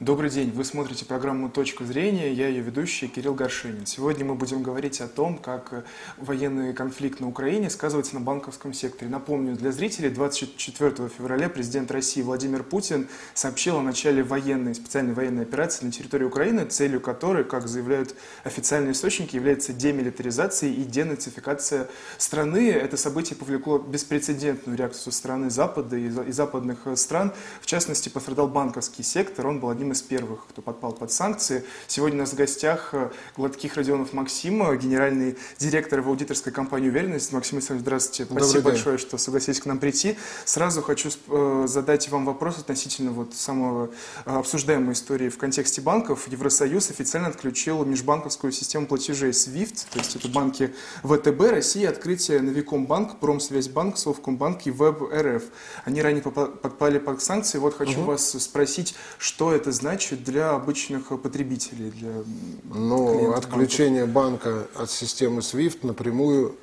Добрый день, вы смотрите программу «Точка зрения», я ее ведущий Кирилл Горшинин. Сегодня мы будем говорить о том, как военный конфликт на Украине сказывается на банковском секторе. Напомню для зрителей, 24 февраля президент России Владимир Путин сообщил о начале военной, специальной военной операции на территории Украины, целью которой, как заявляют официальные источники, является демилитаризация и денацификация страны. Это событие повлекло беспрецедентную реакцию стороны Запада и западных стран. В частности, пострадал банковский сектор, он был одним одним из первых, кто подпал под санкции. Сегодня у нас в гостях э, Гладких Родионов Максима, генеральный директор в аудиторской компании «Уверенность». Максим Александрович, здравствуйте. Добрый Спасибо день. большое, что согласились к нам прийти. Сразу хочу э, задать вам вопрос относительно вот самого э, обсуждаемой истории в контексте банков. Евросоюз официально отключил межбанковскую систему платежей SWIFT, то есть это банки ВТБ, Россия, открытие Новикомбанк, Промсвязьбанк, Совкомбанк и ВЭБ-РФ. Они ранее подпали под санкции. Вот хочу угу. вас спросить, что это значит для обычных потребителей? Для ну, отключение банка от системы SWIFT напрямую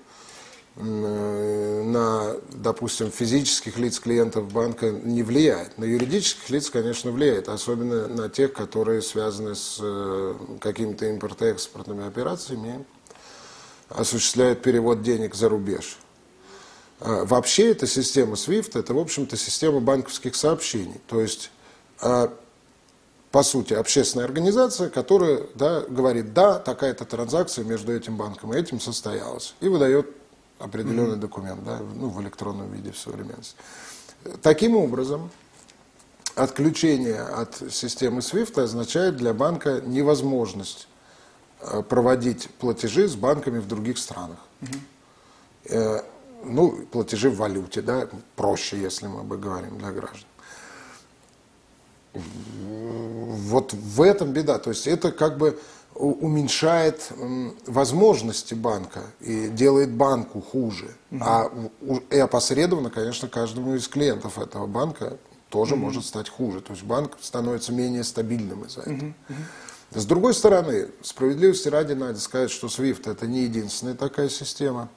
э, на, допустим, физических лиц клиентов банка не влияет. На юридических лиц, конечно, влияет, особенно на тех, которые связаны с э, какими-то импортно-экспортными операциями, осуществляют перевод денег за рубеж. А вообще эта система SWIFT, это, в общем-то, система банковских сообщений. То есть а по сути, общественная организация, которая да, говорит, да, такая-то транзакция между этим банком и этим состоялась, и выдает определенный mm-hmm. документ да, ну, в электронном виде в современности. Таким образом, отключение от системы SWIFT означает для банка невозможность э, проводить платежи с банками в других странах. Mm-hmm. Ну, платежи в валюте, да, проще, если мы бы говорим для граждан вот в этом беда. То есть это как бы уменьшает возможности банка и делает банку хуже. Угу. А и опосредованно, конечно, каждому из клиентов этого банка тоже угу. может стать хуже. То есть банк становится менее стабильным из-за этого. Угу. С другой стороны, справедливости ради надо сказать, что SWIFT это не единственная такая система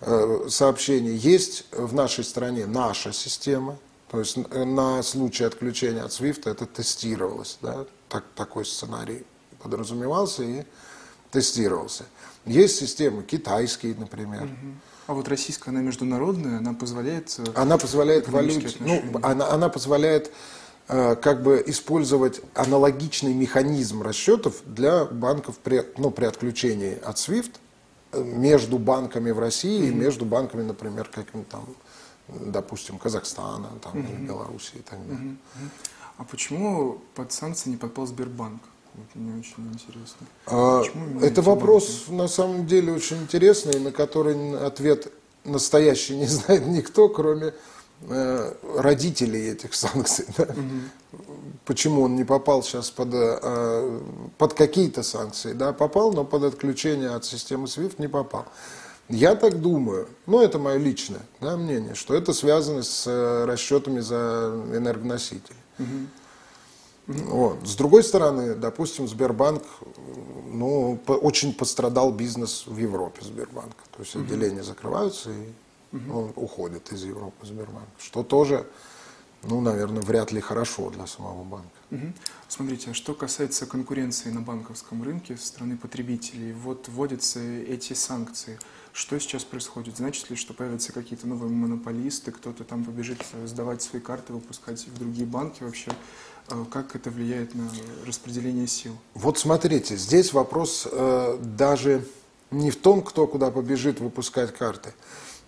э, сообщений. Есть в нашей стране наша система, то есть э, на случай отключения от SWIFT это тестировалось, да, так, такой сценарий подразумевался и тестировался. Есть системы китайские, например. А вот российская, она международная, она позволяет... Э, она позволяет валюте, ну, она, она позволяет э, как бы использовать аналогичный механизм расчетов для банков при, ну, при отключении от SWIFT между банками в России mm-hmm. и между банками, например, каким-то там допустим, Казахстана, там, угу. или Белоруссии и так далее. Угу. А почему под санкции не подпал Сбербанк? Вот мне очень интересно. А, это вопрос банки? на самом деле очень интересный, на который ответ настоящий не знает никто, кроме э, родителей этих санкций. Да? Угу. Почему он не попал сейчас под, э, под какие-то санкции? Да, попал, но под отключение от системы SWIFT не попал. Я так думаю, ну это мое личное да, мнение, что это связано с э, расчетами за энергоносители. Угу. Вот. С другой стороны, допустим, Сбербанк, ну, по, очень пострадал бизнес в Европе Сбербанка. То есть отделения закрываются и угу. он уходит из Европы Сбербанк. Что тоже, ну, наверное, вряд ли хорошо для самого банка. Смотрите, а что касается конкуренции на банковском рынке со стороны потребителей, вот вводятся эти санкции – что сейчас происходит? Значит ли, что появятся какие-то новые монополисты, кто-то там побежит сдавать свои карты, выпускать в другие банки вообще? А как это влияет на распределение сил? Вот смотрите, здесь вопрос э, даже не в том, кто куда побежит выпускать карты,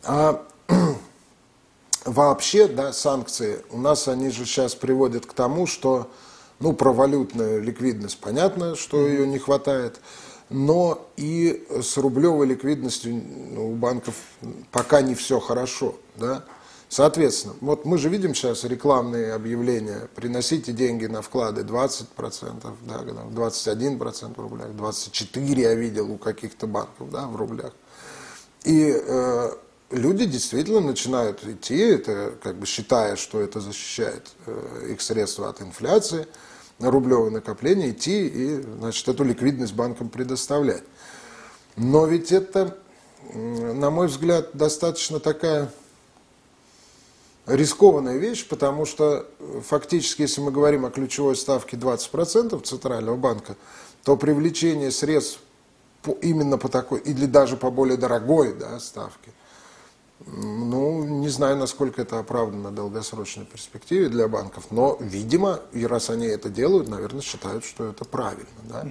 а вообще, да, санкции, у нас они же сейчас приводят к тому, что, ну, про валютную ликвидность понятно, что mm-hmm. ее не хватает, но и с рублевой ликвидностью ну, у банков пока не все хорошо. Да? Соответственно, вот мы же видим сейчас рекламные объявления, приносите деньги на вклады 20%, да, 21% в рублях, 24% я видел у каких-то банков да, в рублях. И э, люди действительно начинают идти, это как бы считая, что это защищает э, их средства от инфляции, на рублевое накопление идти и значит, эту ликвидность банкам предоставлять. Но ведь это, на мой взгляд, достаточно такая рискованная вещь, потому что э, фактически, если мы говорим о ключевой ставке 20% Центрального банка, то привлечение средств по, именно по такой, или даже по более дорогой да, ставке, ну, не знаю, насколько это оправдано в долгосрочной перспективе для банков, но, видимо, и раз они это делают, наверное, считают, что это правильно. Да?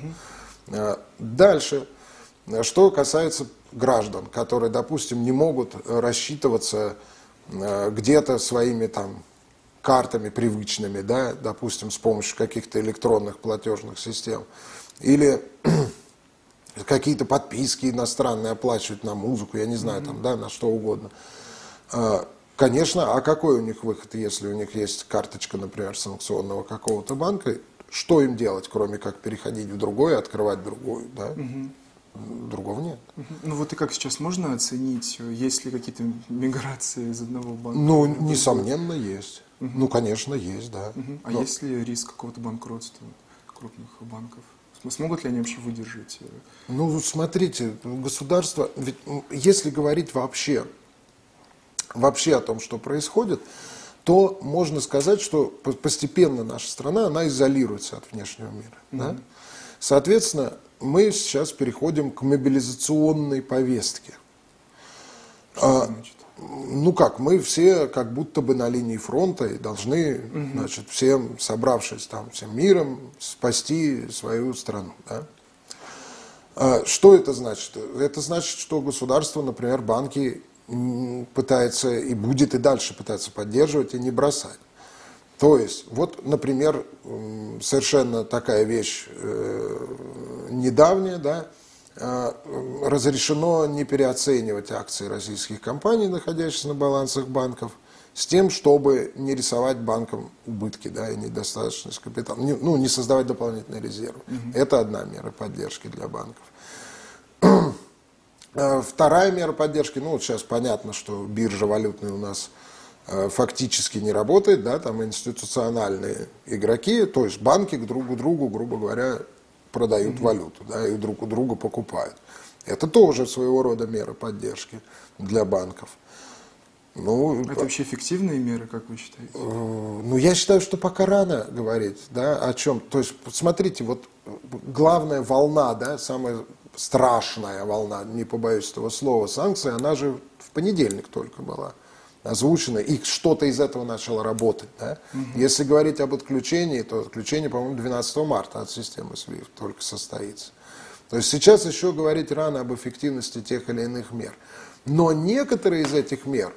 Угу. Дальше, что касается граждан, которые, допустим, не могут рассчитываться Э, где-то своими там картами привычными, да, допустим, с помощью каких-то электронных платежных систем, или какие-то подписки иностранные оплачивать на музыку, я не знаю, там, да, на что угодно. Э, конечно, а какой у них выход, если у них есть карточка, например, санкционного какого-то банка? Что им делать, кроме как переходить в другой, открывать другую, да? Угу другого нет. Ну вот и как сейчас можно оценить, есть ли какие-то миграции из одного банка? Ну, несомненно, есть. Угу. Ну, конечно, есть, да. Угу. А Но... есть ли риск какого-то банкротства крупных банков? Смогут ли они вообще выдержать? Э? Ну, смотрите, государство, ведь если говорить вообще, вообще о том, что происходит, то можно сказать, что постепенно наша страна, она изолируется от внешнего мира. Угу. Да? Соответственно, мы сейчас переходим к мобилизационной повестке. А, ну как, мы все как будто бы на линии фронта и должны, угу. значит, всем, собравшись там всем миром, спасти свою страну. Да? А, что это значит? Это значит, что государство, например, банки пытается и будет и дальше пытаться поддерживать и не бросать. То есть, вот, например, совершенно такая вещь э, недавняя, да, разрешено не переоценивать акции российских компаний, находящихся на балансах банков, с тем, чтобы не рисовать банкам убытки да, и недостаточность капитала, не, ну, не создавать дополнительные резервы. Угу. Это одна мера поддержки для банков. Э, вторая мера поддержки, ну вот сейчас понятно, что биржа валютная у нас – Э, фактически не работает, да, там институциональные игроки, то есть банки к другу другу, грубо говоря, продают mm-hmm. валюту, да, и друг у друга покупают. Это тоже своего рода мера поддержки для банков. Ну, это вообще эффективные меры, как вы считаете? Э, ну, я считаю, что пока рано говорить, да, о чем. То есть, смотрите, вот главная волна, да, самая страшная волна, не побоюсь этого слова, санкции, она же в понедельник только была озвучено, и что-то из этого начало работать. Да? Угу. Если говорить об отключении, то отключение, по-моему, 12 марта от системы SWIFT только состоится. То есть сейчас еще говорить рано об эффективности тех или иных мер. Но некоторые из этих мер,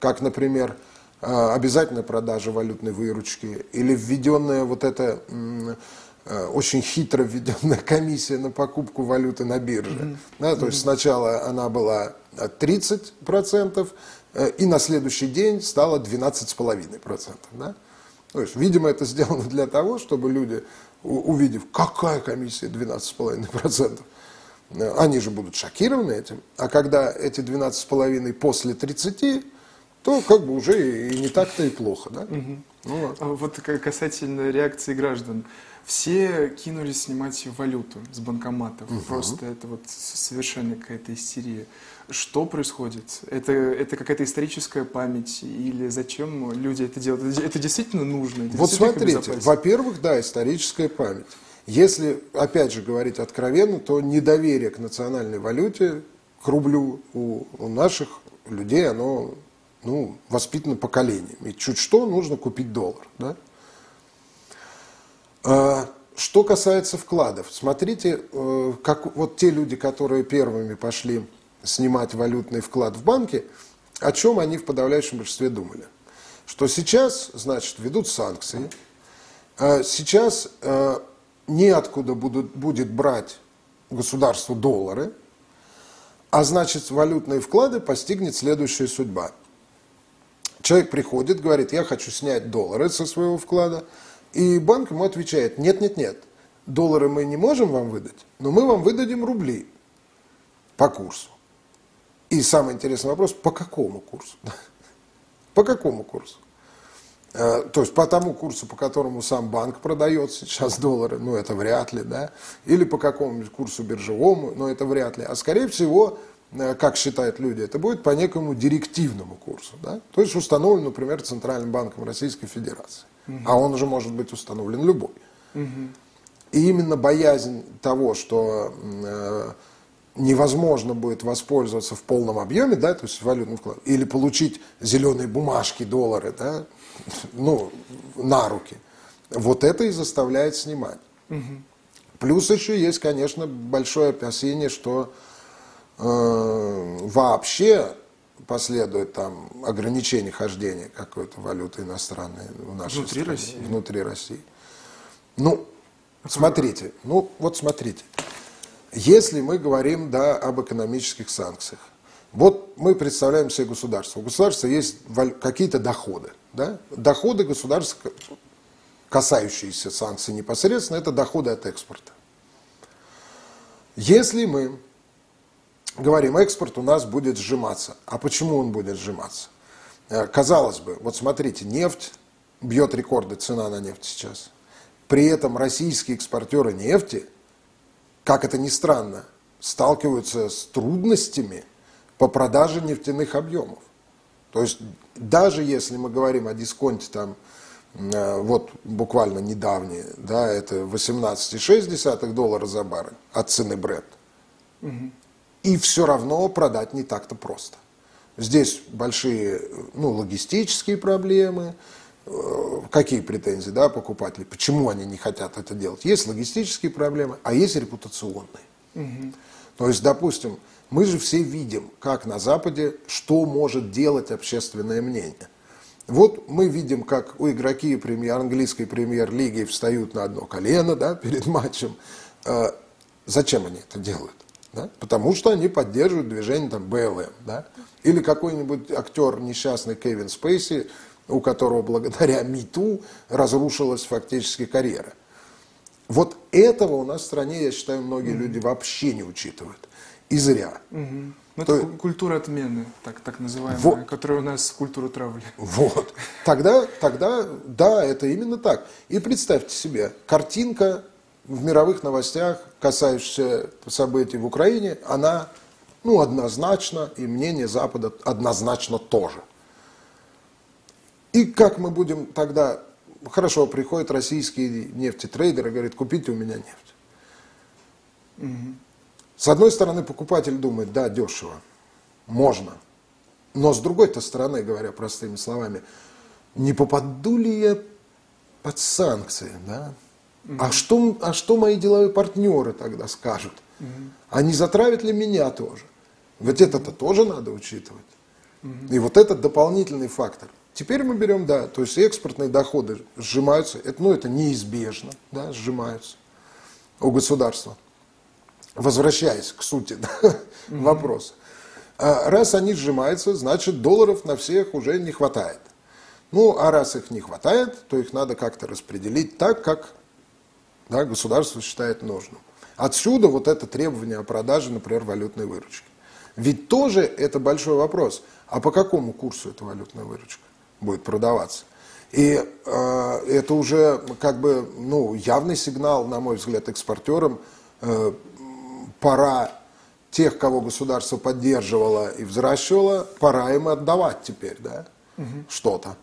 как, например, а, обязательная продажа валютной выручки или введенная вот эта а, очень хитро введенная комиссия на покупку валюты на бирже. Mm-hmm. Да, то есть сначала она была 30%, Э, и на следующий день стало 12,5%. Да? То есть, видимо, это сделано для того, чтобы люди, увидев, какая комиссия 12,5%, э, они же будут шокированы этим. А когда эти 12,5% после 30%, то как бы уже и не так-то и плохо. Да? Угу. Ну, вот. А вот касательно реакции граждан. Все кинулись снимать валюту с банкоматов. Угу. Просто это вот совершенно какая-то истерия. Что происходит? Это, это какая-то историческая память? Или зачем люди это делают? Это действительно нужно? Это вот смотрите, во-первых, да, историческая память. Если, опять же, говорить откровенно, то недоверие к национальной валюте, к рублю у, у наших людей, оно ну, воспитано поколением. И чуть что нужно купить доллар. Да? А, что касается вкладов, смотрите, э, как вот те люди, которые первыми пошли снимать валютный вклад в банке, о чем они в подавляющем большинстве думали? Что сейчас, значит, ведут санкции, а сейчас э, неоткуда будут, будет брать государству доллары, а значит, валютные вклады постигнет следующая судьба. Человек приходит, говорит, я хочу снять доллары со своего вклада – и банк ему отвечает, нет, нет, нет, доллары мы не можем вам выдать, но мы вам выдадим рубли по курсу. И самый интересный вопрос, по какому курсу? По какому курсу? Э, то есть по тому курсу, по которому сам банк продает сейчас доллары, ну это вряд ли, да, или по какому курсу биржевому, но это вряд ли, а скорее всего э, как считают люди, это будет по некому директивному курсу. Да? То есть установлен, например, Центральным банком Российской Федерации. Угу. А он уже может быть установлен любой. Угу. И именно боязнь того, что э, невозможно будет воспользоваться в полном объеме, да, то есть валютный вклад, или получить зеленые бумажки, доллары, да, ну, на руки. Вот это и заставляет снимать. Угу. Плюс еще есть, конечно, большое опасение, что э, вообще последует там ограничение хождения какой-то валюты иностранной в нашей внутри стране, России. внутри России. Ну, смотрите, ну вот смотрите. Если мы говорим да, об экономических санкциях, вот мы представляем себе государство. У государства есть какие-то доходы. Да? Доходы государства, касающиеся санкций непосредственно, это доходы от экспорта. Если мы говорим, экспорт у нас будет сжиматься, а почему он будет сжиматься? Э, казалось бы, вот смотрите, нефть бьет рекорды, цена на нефть сейчас. При этом российские экспортеры нефти – как это ни странно, сталкиваются с трудностями по продаже нефтяных объемов. То есть даже если мы говорим о дисконте там, э, вот буквально недавние, да, это 18,6 доллара за баррель от цены Брент. Угу. И все равно продать не так-то просто. Здесь большие ну, логистические проблемы, какие претензии да, покупателей, почему они не хотят это делать. Есть логистические проблемы, а есть репутационные. Угу. То есть, допустим, мы же все видим, как на Западе, что может делать общественное мнение. Вот мы видим, как у игроки премьер, английской премьер-лиги встают на одно колено да, перед матчем. Э, зачем они это делают? Да? Потому что они поддерживают движение там, БЛМ. Да? Или какой-нибудь актер несчастный Кевин Спейси у которого благодаря МИТУ разрушилась фактически карьера. Вот этого у нас в стране, я считаю, многие mm-hmm. люди вообще не учитывают. И зря. Mm-hmm. Ну, То... это культура отмены, так, так называемая, вот. которая у нас культура травли. Вот. Тогда, тогда, да, это именно так. И представьте себе, картинка в мировых новостях, касающаяся событий в Украине, она, ну, однозначно, и мнение Запада однозначно тоже. И как мы будем тогда... Хорошо, приходят российские нефтетрейдеры, говорят, купите у меня нефть. Угу. С одной стороны, покупатель думает, да, дешево, можно. Но с другой-то стороны, говоря простыми словами, не попаду ли я под санкции, да? Угу. А, что, а что мои деловые партнеры тогда скажут? Угу. А не затравят ли меня тоже? Ведь это-то тоже надо учитывать. Угу. И вот этот дополнительный фактор – Теперь мы берем, да, то есть экспортные доходы сжимаются, это, ну, это неизбежно, да, сжимаются у государства. Возвращаясь к сути да, mm-hmm. вопроса. А раз они сжимаются, значит долларов на всех уже не хватает. Ну, а раз их не хватает, то их надо как-то распределить так, как да, государство считает нужным. Отсюда вот это требование о продаже, например, валютной выручки. Ведь тоже это большой вопрос. А по какому курсу эта валютная выручка? Будет продаваться. И э, это уже как бы ну, явный сигнал, на мой взгляд, экспортерам. Э, пора тех, кого государство поддерживало и взращивало, пора им отдавать теперь да, угу. что-то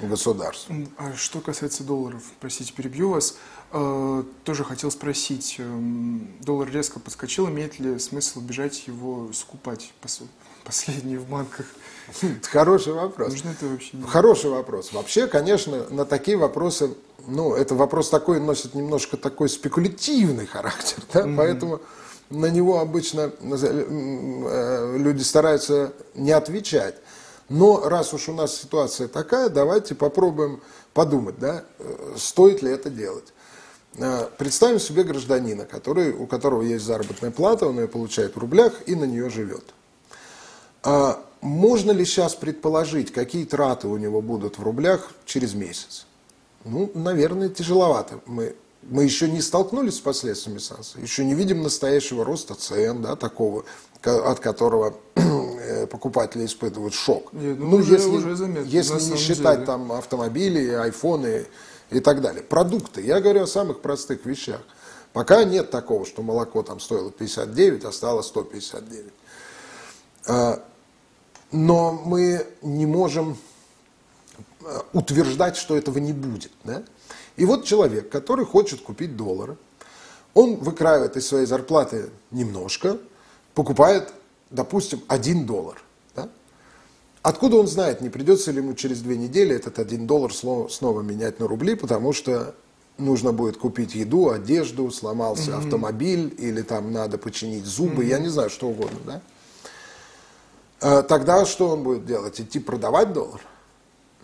государству. А что касается долларов, простите, перебью вас, э, тоже хотел спросить, э, доллар резко подскочил, имеет ли смысл бежать его скупать, последние в банках? Хороший вопрос. Нужно это вообще Хороший вопрос. Вообще, конечно, на такие вопросы, ну, это вопрос такой носит немножко такой спекулятивный характер, да, mm-hmm. поэтому на него обычно э, люди стараются не отвечать. Но раз уж у нас ситуация такая, давайте попробуем подумать, да, э, стоит ли это делать. Э, представим себе гражданина, который, у которого есть заработная плата, он ее получает в рублях и на нее живет. А можно ли сейчас предположить, какие траты у него будут в рублях через месяц? Ну, наверное, тяжеловато. Мы, мы еще не столкнулись с последствиями санкций, еще не видим настоящего роста цен, да, такого, от которого э, покупатели испытывают шок. Нет, ну, ну уже, если, уже заметно, если не считать деле. там автомобили, айфоны и так далее. Продукты. Я говорю о самых простых вещах. Пока нет такого, что молоко там стоило 59, а стало 159. Но мы не можем а, утверждать, что этого не будет. Да? И вот человек, который хочет купить доллары, он выкраивает из своей зарплаты немножко, покупает, допустим, один доллар. Да? Откуда он знает, не придется ли ему через две недели этот один доллар снова менять на рубли, потому что нужно будет купить еду, одежду, сломался mm-hmm. автомобиль или там надо починить зубы, mm-hmm. я не знаю, что угодно, да? А, тогда что он будет делать? Идти продавать доллар?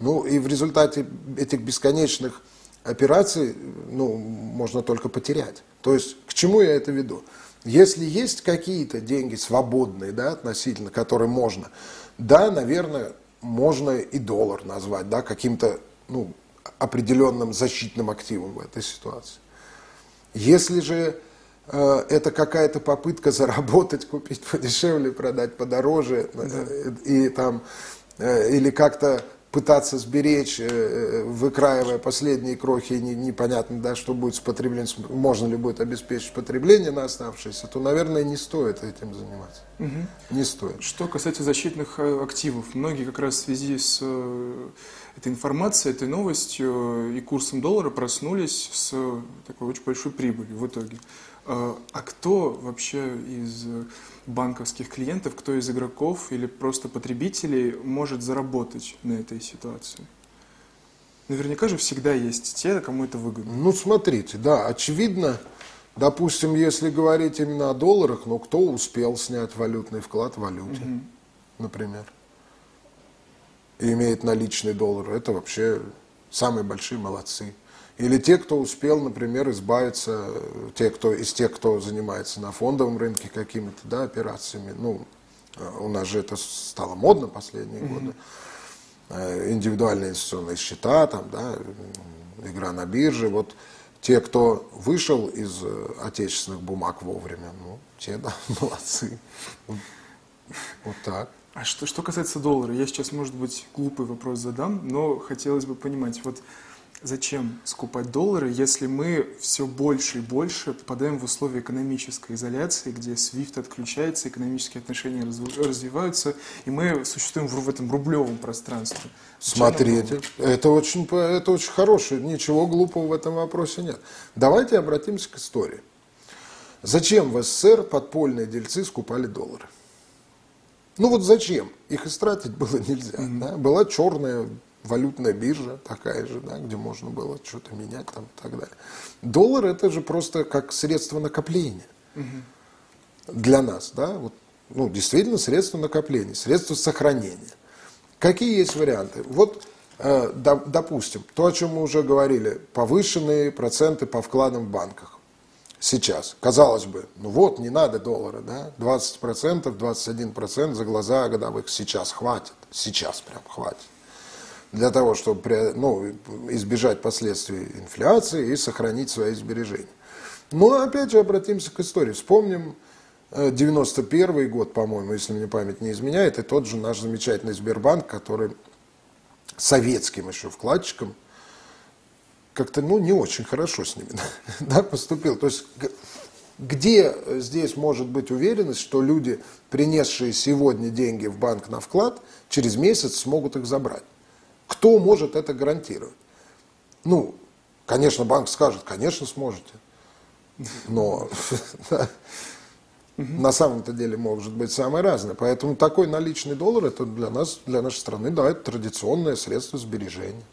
Ну и в результате этих бесконечных операций ну, можно только потерять. То есть к чему я это веду? Если есть какие-то деньги свободные, да, относительно, которые можно, да, наверное, можно и доллар назвать, да, каким-то, ну, определенным защитным активом в этой ситуации. Если же э, это какая-то попытка заработать, купить подешевле, продать подороже, да. э, и там, э, или как-то пытаться сберечь, э, э, выкраивая последние крохи, не, непонятно, да, что будет с потреблением, можно ли будет обеспечить потребление на оставшееся, то, наверное, не стоит этим заниматься. Угу. Не стоит. Что касается защитных э, активов, многие как раз в связи с этой информацией, этой новостью и курсом доллара проснулись с такой очень большой прибылью в итоге. А кто вообще из банковских клиентов, кто из игроков или просто потребителей может заработать на этой ситуации? Наверняка же всегда есть те, кому это выгодно. Ну, смотрите, да, очевидно, допустим, если говорить именно о долларах, ну, кто успел снять валютный вклад в валюте, угу. например, и имеет наличный доллар, это вообще самые большие молодцы. Или те, кто успел, например, избавиться, те, кто, из тех, кто занимается на фондовом рынке какими-то да, операциями. Ну, э, у нас же это стало модно последние mm-hmm. годы. Э, индивидуальные инвестиционные счета, там, да, игра на бирже. Вот те, кто вышел из э, отечественных бумаг вовремя, ну, те, да, молодцы. Вот, вот так. А что, что касается доллара, я сейчас, может быть, глупый вопрос задам, но хотелось бы понимать, вот Зачем скупать доллары, если мы все больше и больше попадаем в условия экономической изоляции, где SWIFT отключается, экономические отношения развиваются, и мы существуем в этом рублевом пространстве? Смотрите, это очень, это очень хорошее, ничего глупого в этом вопросе нет. Давайте обратимся к истории. Зачем в СССР подпольные дельцы скупали доллары? Ну вот зачем? Их истратить было нельзя. Mm-hmm. Да? Была черная валютная биржа такая же, да, где можно было что-то менять там и так далее. Доллар это же просто как средство накопления угу. для нас, да, вот, ну, действительно средство накопления, средство сохранения. Какие есть варианты? Вот, э, до, допустим, то, о чем мы уже говорили, повышенные проценты по вкладам в банках сейчас. Казалось бы, ну вот, не надо доллара, да, 20%, 21% за глаза годовых сейчас хватит, сейчас прям хватит для того, чтобы ну, избежать последствий инфляции и сохранить свои сбережения. Но опять же обратимся к истории. Вспомним 91 э, год, по-моему, если мне память не изменяет, и тот же наш замечательный Сбербанк, который советским еще вкладчиком как-то ну, не очень хорошо с ними да, поступил. То есть где здесь может быть уверенность, что люди, принесшие сегодня деньги в банк на вклад, через месяц смогут их забрать? Кто может это гарантировать? Ну, конечно, банк скажет, конечно, сможете. Но на самом-то деле может быть самое разное. Поэтому такой наличный доллар это для нас, для нашей страны, да, это традиционное средство сбережения.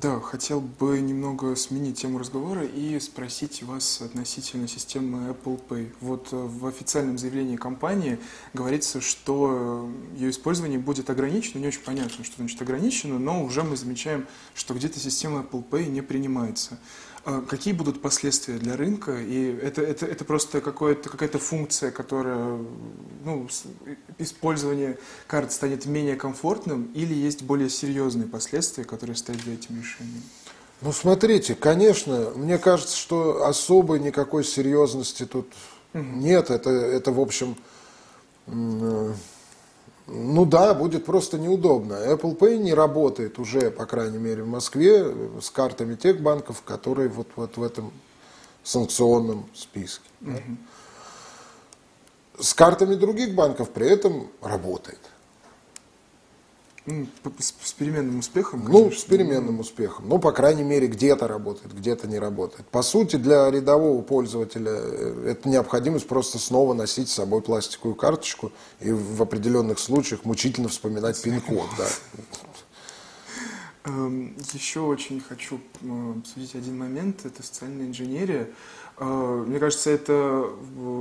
Да, хотел бы немного сменить тему разговора и спросить вас относительно системы Apple Pay. Вот э, в официальном заявлении компании говорится, что ее использование будет ограничено, не очень понятно, что значит ограничено, но уже мы замечаем, что где-то система Apple Pay не принимается. А какие будут последствия для рынка? И это, это, это просто какая-то функция, которая, ну, использование карт станет менее комфортным, или есть более серьезные последствия, которые стоят за этим решением? Ну, смотрите, конечно, мне кажется, что особой никакой серьезности тут угу. нет. Это, это, в общем, ну да, будет просто неудобно. Apple Pay не работает уже, по крайней мере, в Москве с картами тех банков, которые вот, вот в этом санкционном списке. Угу. с картами других банков при этом работает. Ну, с, с переменным успехом? Конечно. Ну, с переменным успехом. Ну, по крайней мере, где-то работает, где-то не работает. По сути, для рядового пользователя э, это необходимость просто снова носить с собой пластиковую карточку и в определенных случаях мучительно вспоминать пин-код. Да. Эм, Еще очень хочу обсудить один момент. Это социальная инженерия. Э, мне кажется, это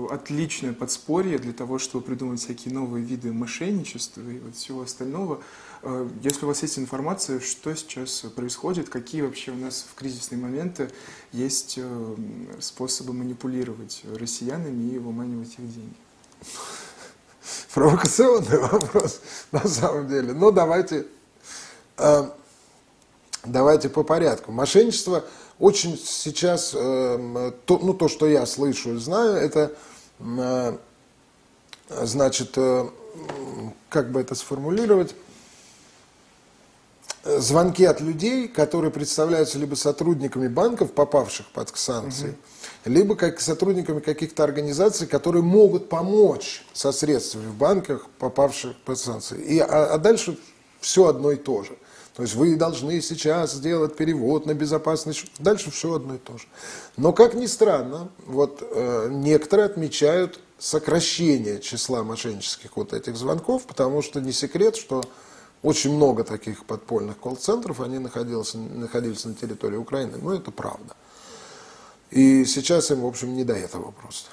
отличное подспорье для того, чтобы придумать всякие новые виды мошенничества и вот всего остального. Э, если у вас есть информация, что сейчас происходит, какие вообще у нас в кризисные моменты есть э, способы манипулировать россиянами и выманивать их деньги? Провокационный вопрос, на самом деле. Но ну, давайте, э, давайте по порядку. Мошенничество очень сейчас, то, ну то, что я слышу и знаю, это, значит, как бы это сформулировать, Э, звонки от людей, которые представляются либо сотрудниками банков, попавших под санкции, угу. либо как сотрудниками каких-то организаций, которые могут помочь со средствами в банках, попавших под санкции. И, а, а дальше все одно и то же. То есть вы должны сейчас сделать перевод на безопасный. Дальше все одно и то же. Но, как ни странно, вот э, некоторые отмечают сокращение числа мошеннических вот этих звонков, потому что не секрет, что очень много таких подпольных колл-центров, они находились, находились на территории Украины, но это правда. И сейчас им, в общем, не до этого просто.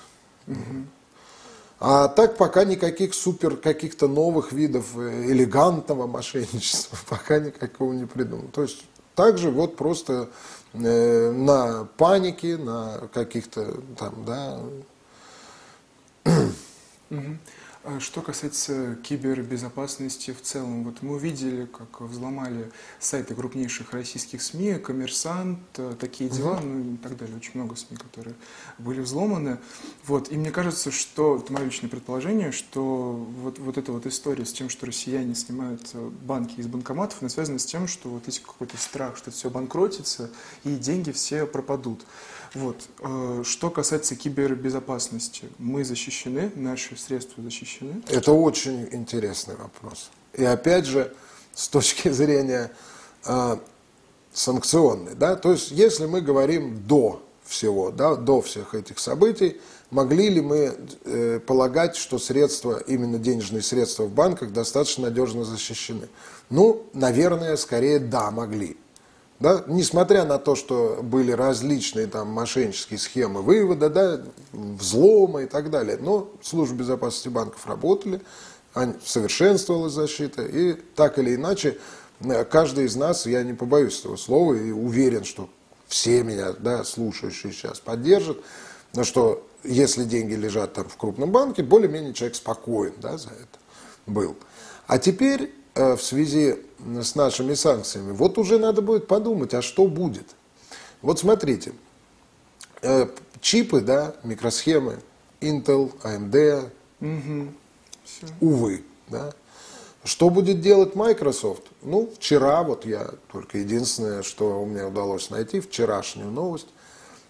Угу. А так пока никаких супер каких-то новых видов э, элегантного мошенничества пока никакого не придумано. То есть также вот просто э, на панике, на каких-то там, да. А что касается кибербезопасности в целом, вот мы увидели, как взломали сайты крупнейших российских СМИ, Коммерсант, э, такие дела, угу. ну и так далее, очень много СМИ, которые были взломаны. Вот, и мне кажется, что, это мое личное предположение, что вот, вот эта вот история с тем, что россияне снимают э, банки из банкоматов, она связана с тем, что вот есть какой-то страх, что все банкротится, и деньги все пропадут. Вот. Э, что касается кибербезопасности, мы защищены, наши средства защищены? Это очень интересный вопрос. И опять же, с точки зрения э, санкционной, да, то есть если мы говорим до всего, да, до всех этих событий, могли ли мы э, полагать, что средства, именно денежные средства в банках достаточно надежно защищены? Ну, наверное, скорее да, могли. Да? Несмотря на то, что были различные там мошеннические схемы вывода, да, взлома и так далее, но службы безопасности банков работали, совершенствовалась защита, и так или иначе э, каждый из нас, я не побоюсь этого слова, и уверен, что все меня, да, слушающие сейчас поддержат, но что если деньги лежат там в крупном банке, более-менее человек спокоен да, за это был. А теперь Э, в связи с нашими санкциями, вот уже надо будет подумать, а что будет. Вот смотрите, э, чипы, да, микросхемы, Intel, AMD, угу. увы, да. Что будет делать Microsoft? Ну, вчера, вот я только единственное, что у меня удалось найти, вчерашнюю новость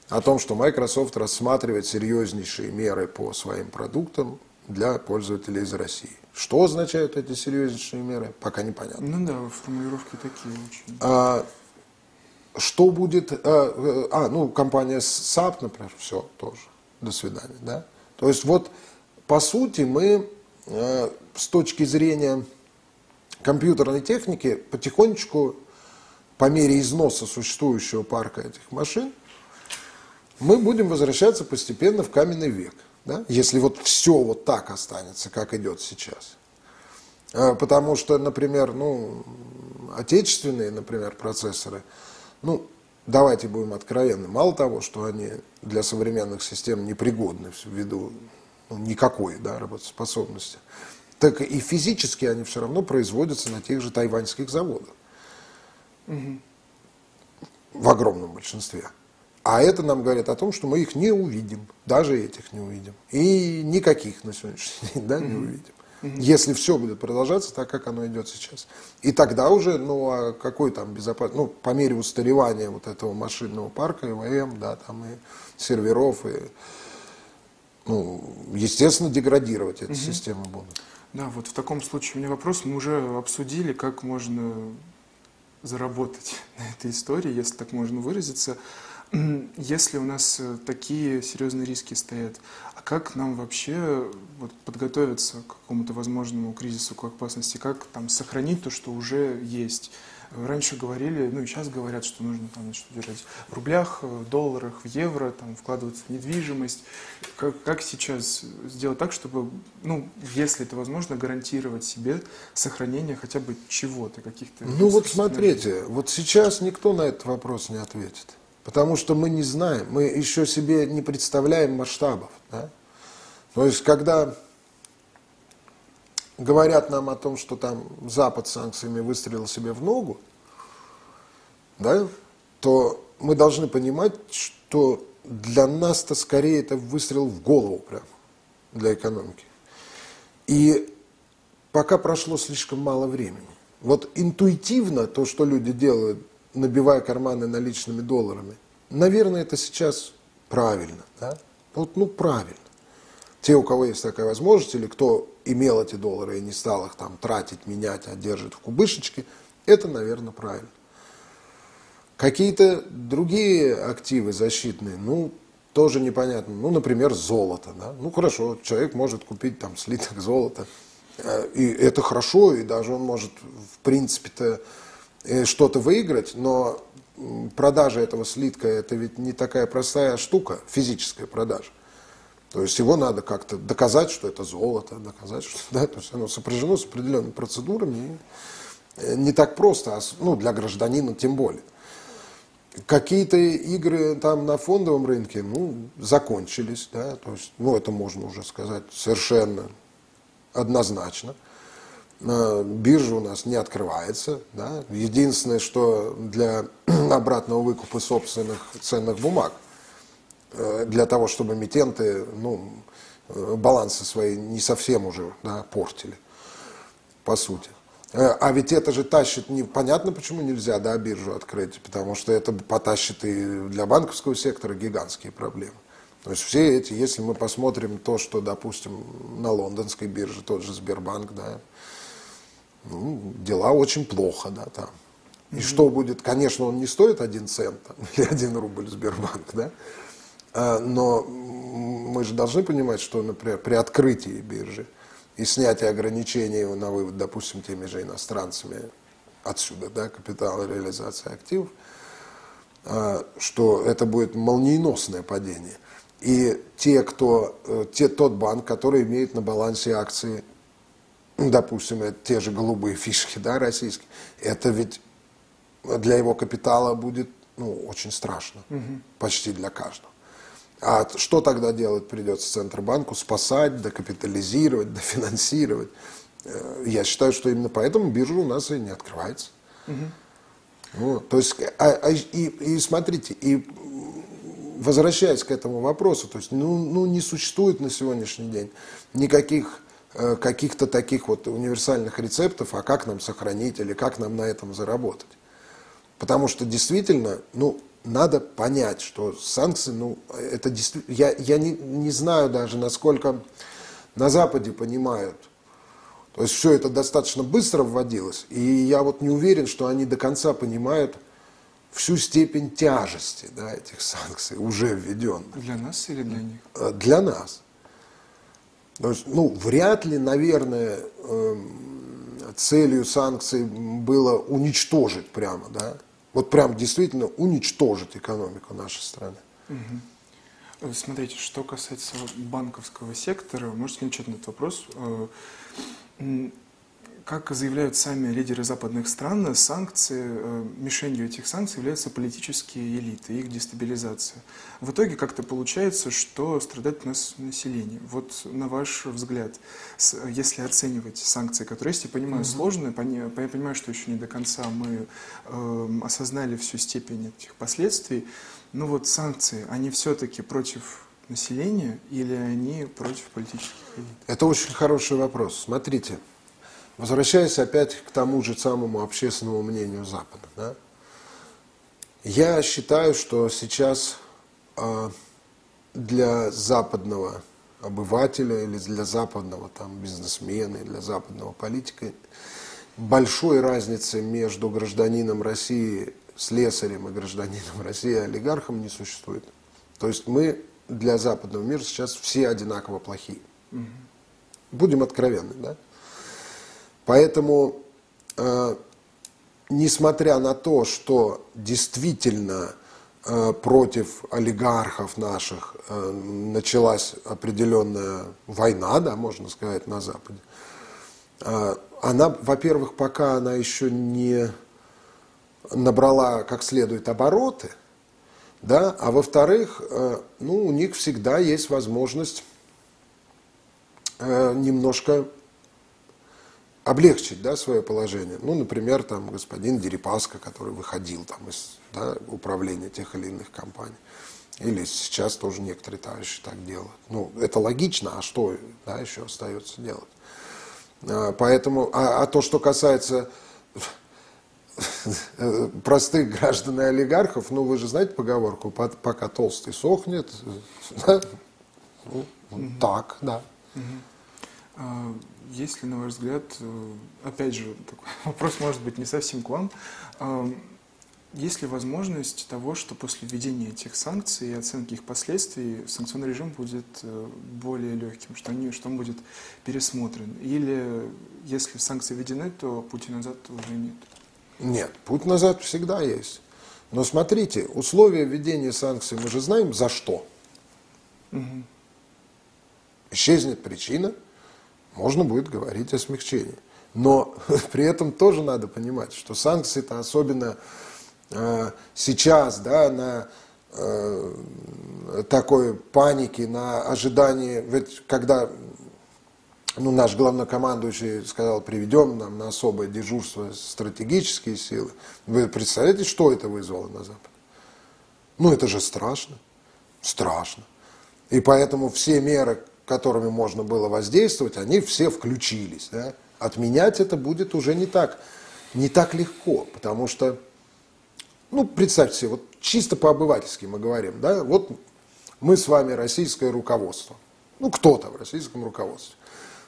о том, что Microsoft рассматривает серьезнейшие меры по своим продуктам для пользователей из России. Что означают эти серьезнейшие меры, пока непонятно. Ну да, формулировки такие очень. А, что будет... А, а, ну, компания SAP, например, все тоже. До свидания, да? То есть вот, по сути, мы э, с точки зрения компьютерной техники потихонечку, по мере износа существующего парка этих машин, мы будем возвращаться постепенно в каменный век да? если вот все вот так останется, как идет сейчас. А, потому что, например, ну, отечественные, например, процессоры, ну, давайте будем откровенны, мало того, что они для современных систем непригодны ввиду ну, никакой да, работоспособности, так и физически они все равно производятся на тех же тайваньских заводах. Угу. В огромном большинстве. А это нам говорит о том, что мы их не увидим, даже этих не увидим. И никаких на сегодняшний день да, не увидим. Если все будет продолжаться так, как оно идет сейчас. И тогда уже, ну, а какой там безопасность, ну, по мере устаревания вот этого машинного парка, ИВМ, да, там и серверов, и ну, естественно, деградировать эти угу. системы будут. Да, вот в таком случае у меня вопрос. Мы уже обсудили, как можно заработать на этой истории, если так можно выразиться. Если у нас э, такие серьезные риски стоят, а как нам вообще вот, подготовиться к какому-то возможному кризису, к опасности, как там сохранить то, что уже есть? Раньше говорили, ну и сейчас говорят, что нужно там, значит, держать в рублях, в долларах, в евро, там, вкладываться в недвижимость. Как, как сейчас сделать так, чтобы, ну, если это возможно, гарантировать себе сохранение хотя бы чего-то, каких-то... Ну вот смотрите, вот сейчас никто на этот вопрос не ответит. Потому что мы не знаем, мы еще себе не представляем масштабов. Да? То есть, когда говорят нам о том, что там Запад санкциями выстрелил себе в ногу, да, то мы должны понимать, что для нас-то скорее это выстрел в голову прям для экономики. И пока прошло слишком мало времени. Вот интуитивно то, что люди делают, набивая карманы наличными долларами, наверное, это сейчас правильно. Да? Вот, ну, правильно. Те, у кого есть такая возможность, или кто имел эти доллары и не стал их там тратить, менять, а держит в кубышечке, это, наверное, правильно. Какие-то другие активы защитные, ну, тоже непонятно. Ну, например, золото. Да? Ну, хорошо, человек может купить там слиток золота. Э, и это хорошо, и даже он может, в принципе-то, что-то выиграть, но продажа этого слитка, это ведь не такая простая штука, физическая продажа. То есть его надо как-то доказать, что это золото, доказать, что да, то есть оно сопряжено с определенными процедурами. И э, не так просто, а, ну, для гражданина тем более. Какие-то игры там на фондовом рынке, ну, закончились, да, то есть, ну, это можно уже сказать совершенно однозначно. Биржа у нас не открывается, да. Единственное, что для обратного выкупа собственных ценных бумаг – Э, для того, чтобы эмитенты ну, э, балансы свои не совсем уже да, портили, по сути. Э, а ведь это же тащит, непонятно почему нельзя да, биржу открыть, потому что это потащит и для банковского сектора гигантские проблемы. То есть все эти, если мы посмотрим то, что, допустим, на лондонской бирже, тот же Сбербанк, да, ну, дела очень плохо, да, там. И mm-hmm. что будет, конечно, он не стоит один цент там, или один рубль Сбербанк, да, а, но мы же должны понимать, что, например, при открытии биржи и снятии ограничений на вывод, допустим, теми же иностранцами отсюда, да, капитала реализации активов, а, что это будет молниеносное падение. И те, кто, э, те, тот банк, который имеет на балансе акции, допустим, это те же голубые фишки, да, российские, это ведь для его капитала будет ну, очень страшно, угу. почти для каждого. А что тогда делать придется Центробанку? Спасать, докапитализировать, дофинансировать. Э, я считаю, что именно поэтому биржа у нас и не открывается. Угу. Вот, то есть, а, а, и, и смотрите, и возвращаясь к этому вопросу, то есть, ну, ну не существует на сегодняшний день никаких каких-то таких вот универсальных рецептов, а как нам сохранить или как нам на этом заработать. Потому что действительно, ну, надо понять, что санкции, ну, это действительно, я, я не, не знаю даже, насколько на Западе понимают. То есть все это достаточно быстро вводилось, и я вот не уверен, что они до конца понимают всю степень тяжести да, этих санкций, уже введенных. Для нас или для них? Э, для нас. То есть, ну, вряд ли, наверное, эм, целью санкций было уничтожить прямо, да, вот прям действительно уничтожить экономику нашей страны. Угу. Смотрите, что касается банковского сектора, можете отвечать на этот вопрос. Как заявляют сами лидеры западных стран, санкции, э, мишенью этих санкций являются политические элиты, их дестабилизация. В итоге как-то получается, что страдает у нас население. Вот на ваш взгляд, если оценивать санкции, которые есть, я понимаю, mm-hmm. сложно, я понимаю, что еще не до конца мы э, осознали всю степень этих последствий, но вот санкции, они все-таки против населения или они против политических элит? Это очень хороший вопрос. Смотрите, Возвращаясь опять к тому же самому общественному мнению Запада, да, я считаю, что сейчас э, для западного обывателя или для западного там, бизнесмена, для западного политика большой разницы между гражданином России, слесарем и гражданином России олигархом не существует. То есть мы для западного мира сейчас все одинаково плохие. Угу. Будем откровенны, да? Поэтому, э, несмотря на то, что действительно э, против олигархов наших э, началась определенная война, да, можно сказать, на Западе, она, во-первых, пока она еще не набрала как следует обороты, да, а во-вторых, ну, у них всегда есть возможность немножко облегчить да, свое положение. Ну, например, там господин Дерипаска, который выходил там, из да, управления тех или иных компаний. Или сейчас тоже некоторые товарищи так делают. Ну, это логично, а что да, еще остается делать? А, поэтому, а, а то, что касается простых граждан и олигархов, ну вы же знаете поговорку, пока толстый сохнет, ну, так, да. Есть ли, на ваш взгляд, э, опять же, такой вопрос может быть не совсем к вам, есть ли возможность того, что после введения этих санкций и оценки их последствий санкционный режим будет э, более легким, что, они, что он будет пересмотрен? Или если санкции введены, то пути назад уже нет? Нет, путь назад всегда есть. Но смотрите, условия введения санкций мы же знаем за что. Угу. Исчезнет причина, можно будет говорить о смягчении. Но при этом тоже надо понимать, что санкции-то особенно Э, сейчас, да, на э, такой панике, на ожидании, ведь когда ну, наш главнокомандующий сказал, приведем нам на особое дежурство стратегические силы, вы представляете, что это вызвало на Западе? Ну, это же страшно, страшно. И поэтому все меры, которыми можно было воздействовать, они все включились. Да? Отменять это будет уже не так, не так легко, потому что ну, представьте себе, вот чисто по-обывательски мы говорим, да, вот мы с вами российское руководство, ну, кто-то в российском руководстве.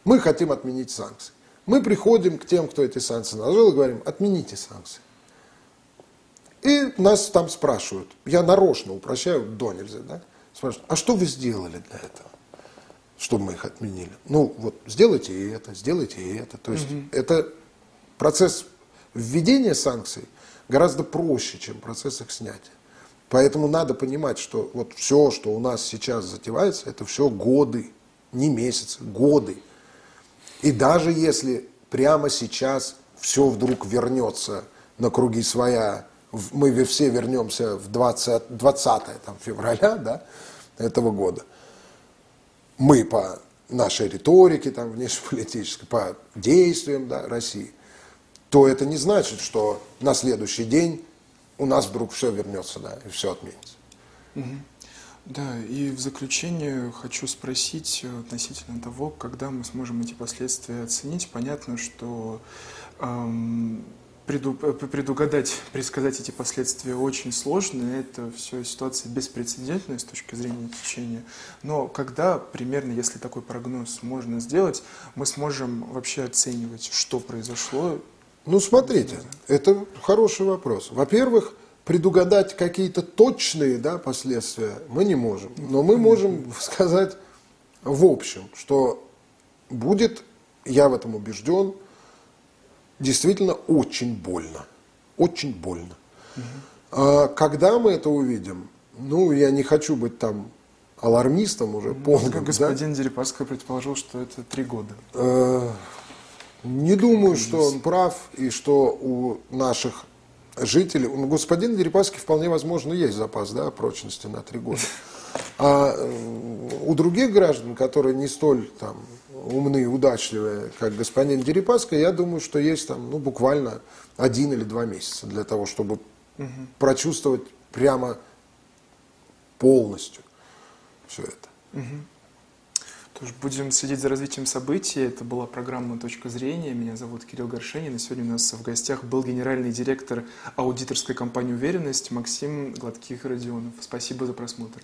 Мы хотим отменить санкции. Мы приходим к тем, кто эти санкции наложил, и говорим, отмените санкции. И нас там спрашивают, я нарочно упрощаю до нельзя, да, спрашивают, а что вы сделали для этого, чтобы мы их отменили? Ну, вот, сделайте и это, сделайте и это. То есть, угу. это процесс введения санкций – гораздо проще, чем процесс их снятия. Поэтому надо понимать, что вот все, что у нас сейчас затевается, это все годы, не месяцы, годы. И даже если прямо сейчас все вдруг вернется на круги своя, мы все вернемся в 20, 20 там, февраля да, этого года, мы по нашей риторике там, внешнеполитической, по действиям да, России, то это не значит, что на следующий день у нас вдруг все вернется, да, и все отменится. Да, и в заключение хочу спросить относительно того, когда мы сможем эти последствия оценить. Понятно, что эм, предугадать, предсказать эти последствия очень сложно. Это все ситуация беспрецедентная с точки зрения течения. Но когда примерно, если такой прогноз можно сделать, мы сможем вообще оценивать, что произошло ну, смотрите, это хороший вопрос. Во-первых, предугадать какие-то точные да, последствия мы не можем. Но мы можем сказать в общем, что будет, я в этом убежден, действительно очень больно. Очень больно. А когда мы это увидим, ну, я не хочу быть там алармистом уже полным. Господин да? Дерипаска предположил, что это три года. Э, не думаю, что он прав и что у наших жителей, у господина Дерипаски вполне возможно есть запас да, прочности на три года. А у других граждан, которые не столь там, умные, удачливые, как господин Дерипаска, я думаю, что есть там ну, буквально один или два месяца для того, чтобы угу. прочувствовать прямо полностью все это. Угу. Тоже будем следить за развитием событий. Это была программа «Точка зрения». Меня зовут Кирилл Горшенин. И сегодня у нас в гостях был генеральный директор аудиторской компании «Уверенность» Максим Гладких-Родионов. Спасибо за просмотр.